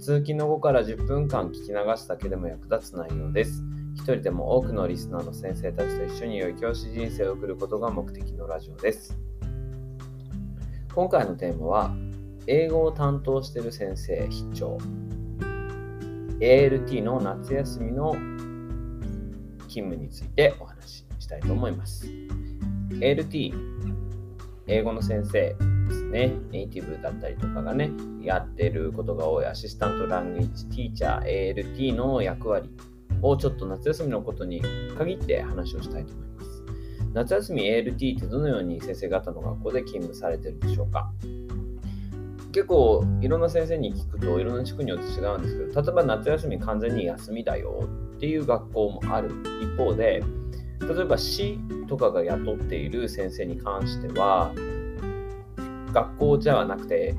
通勤の後から10分間聞き流すだけでも役立つ内容です。一人でも多くのリスナーの先生たちと一緒に良い教師人生を送ることが目的のラジオです。今回のテーマは、英語を担当している先生必聴。ALT の夏休みの勤務についてお話ししたいと思います。ALT、英語の先生ね、ネイティブだったりとかがね、やってることが多い。アシスタントランゲージティーチャー ALT の役割をちょっと夏休みのことに限って話をしたいと思います。夏休み ALT ってどのように先生方の学校で勤務されてるでしょうか？結構いろんな先生に聞くといろんな地区によって違うんですけど例えば夏休み完全に休みだよっていう学校もある。一方で例えば市とかが雇っている先生に関しては学校じゃなくて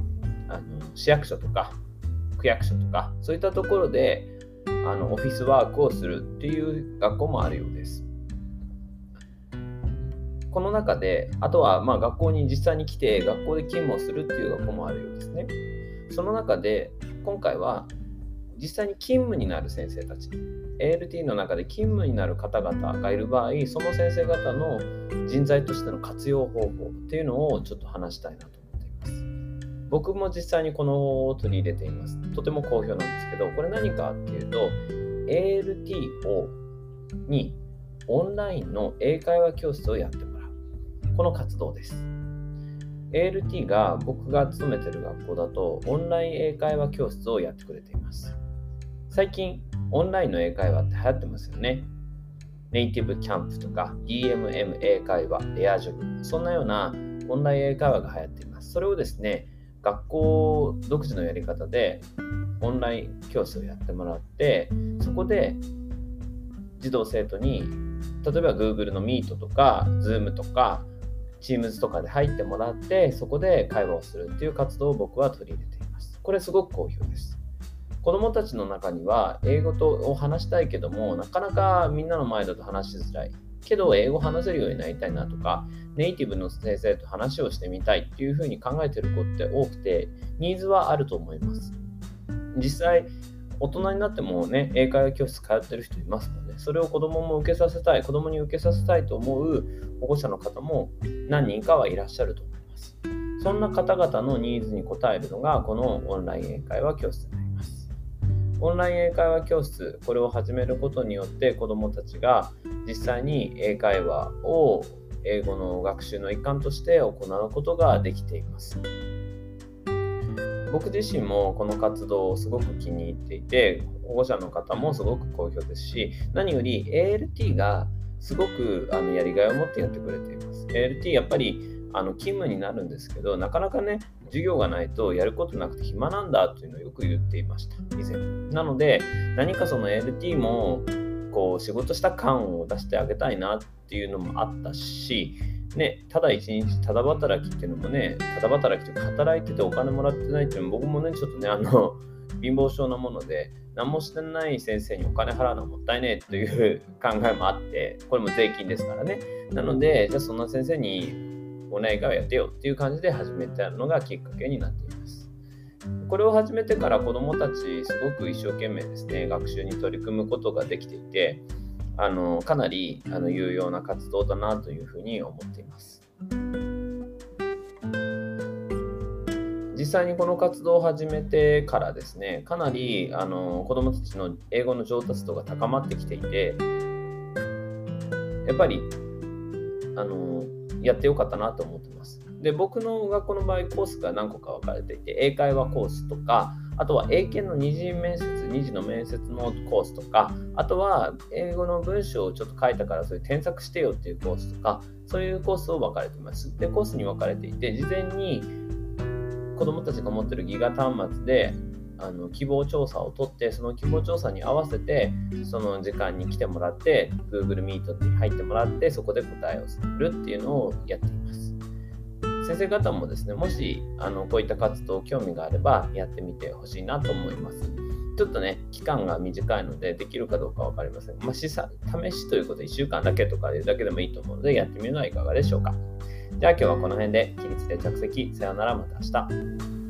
あの市役所とか区役所とかそういったところであのオフィスワークをするっていう学校もあるようです。この中で、あとはまあ学校に実際に来て学校で勤務をするっていう学校もあるようですね。その中で今回は実際に勤務になる先生たち、ALT の中で勤務になる方々がいる場合、その先生方の人材としての活用方法っていうのをちょっと話したいなと僕も実際にこのを取り入れています。とても好評なんですけど、これ何かっていうと、ALT をにオンラインの英会話教室をやってもらう。この活動です。ALT が僕が勤めてる学校だと、オンライン英会話教室をやってくれています。最近、オンラインの英会話って流行ってますよね。ネイティブキャンプとか DMM 英会話、レアジョブ、そんなようなオンライン英会話が流行っています。それをですね、学校独自のやり方でオンライン教室をやってもらってそこで児童生徒に例えば Google の Meet とか Zoom とか Teams とかで入ってもらってそこで会話をするっていう活動を僕は取り入れています。これすごく好評です。子どもたちの中には英語とを話したいけどもなかなかみんなの前だと話しづらい。けど英語話せるようになりたいなとか、ネイティブの先生と話をしてみたいっていうふうに考えてる子って多くて、ニーズはあると思います。実際、大人になってもね、英会話教室通ってる人いますもんね。それを子供も受けさせたい、子供に受けさせたいと思う保護者の方も何人かはいらっしゃると思います。そんな方々のニーズに応えるのが、このオンライン英会話教室です。オンライン英会話教室、これを始めることによって子どもたちが実際に英会話を英語の学習の一環として行うことができています。僕自身もこの活動をすごく気に入っていて、保護者の方もすごく好評ですし、何より ALT がすごくあのやりがいを持ってやってくれています。ALT やっぱりあの勤務になるんですけど、なかなかね、授業がないとやることなくて暇なんだというのをよく言っていました、以前。なので、何かその LT もこう仕事した感を出してあげたいなっていうのもあったし、ね、ただ一日ただ働きっていうのもね、ただ働きというか働いててお金もらってないっていうのも僕もね、ちょっとね、あの、貧乏症なもので、何もしてない先生にお金払うのはもったいねえという考えもあって、これも税金ですからね。なので、じゃあそんな先生にお願い会をやってよっていう感じで始めたのがきっかけになっています。これを始めてから子どもたちすごく一生懸命ですね学習に取り組むことができていてあのかなりあの有用な活動だなというふうに思っています。実際にこの活動を始めてからですねかなりあの子どもたちの英語の上達度が高まってきていてやっぱりあのやってよかったなと思ってます。で、僕の学校の場合、コースが何個か分かれていて、英会話コースとか、あとは英検の二次面接、二次の面接のコースとか、あとは英語の文章をちょっと書いたからそれ添削してよっていうコースとか、そういうコースを分かれてます。で、コースに分かれていて、事前に子供たちが持ってるギガ端末であの希望調査を取ってその希望調査に合わせてその時間に来てもらって Google Meet に入ってもらってそこで答えをするっていうのをやっています先生方もですねもしあのこういった活動興味があればやってみてほしいなと思いますちょっとね、期間が短いので、できるかどうか分かりません。まあ、試試しということで1週間だけとかいうだけでもいいと思うので、やってみるのはいかがでしょうか。じゃあ今日はこの辺で、起立で着席。さよなら、また明日。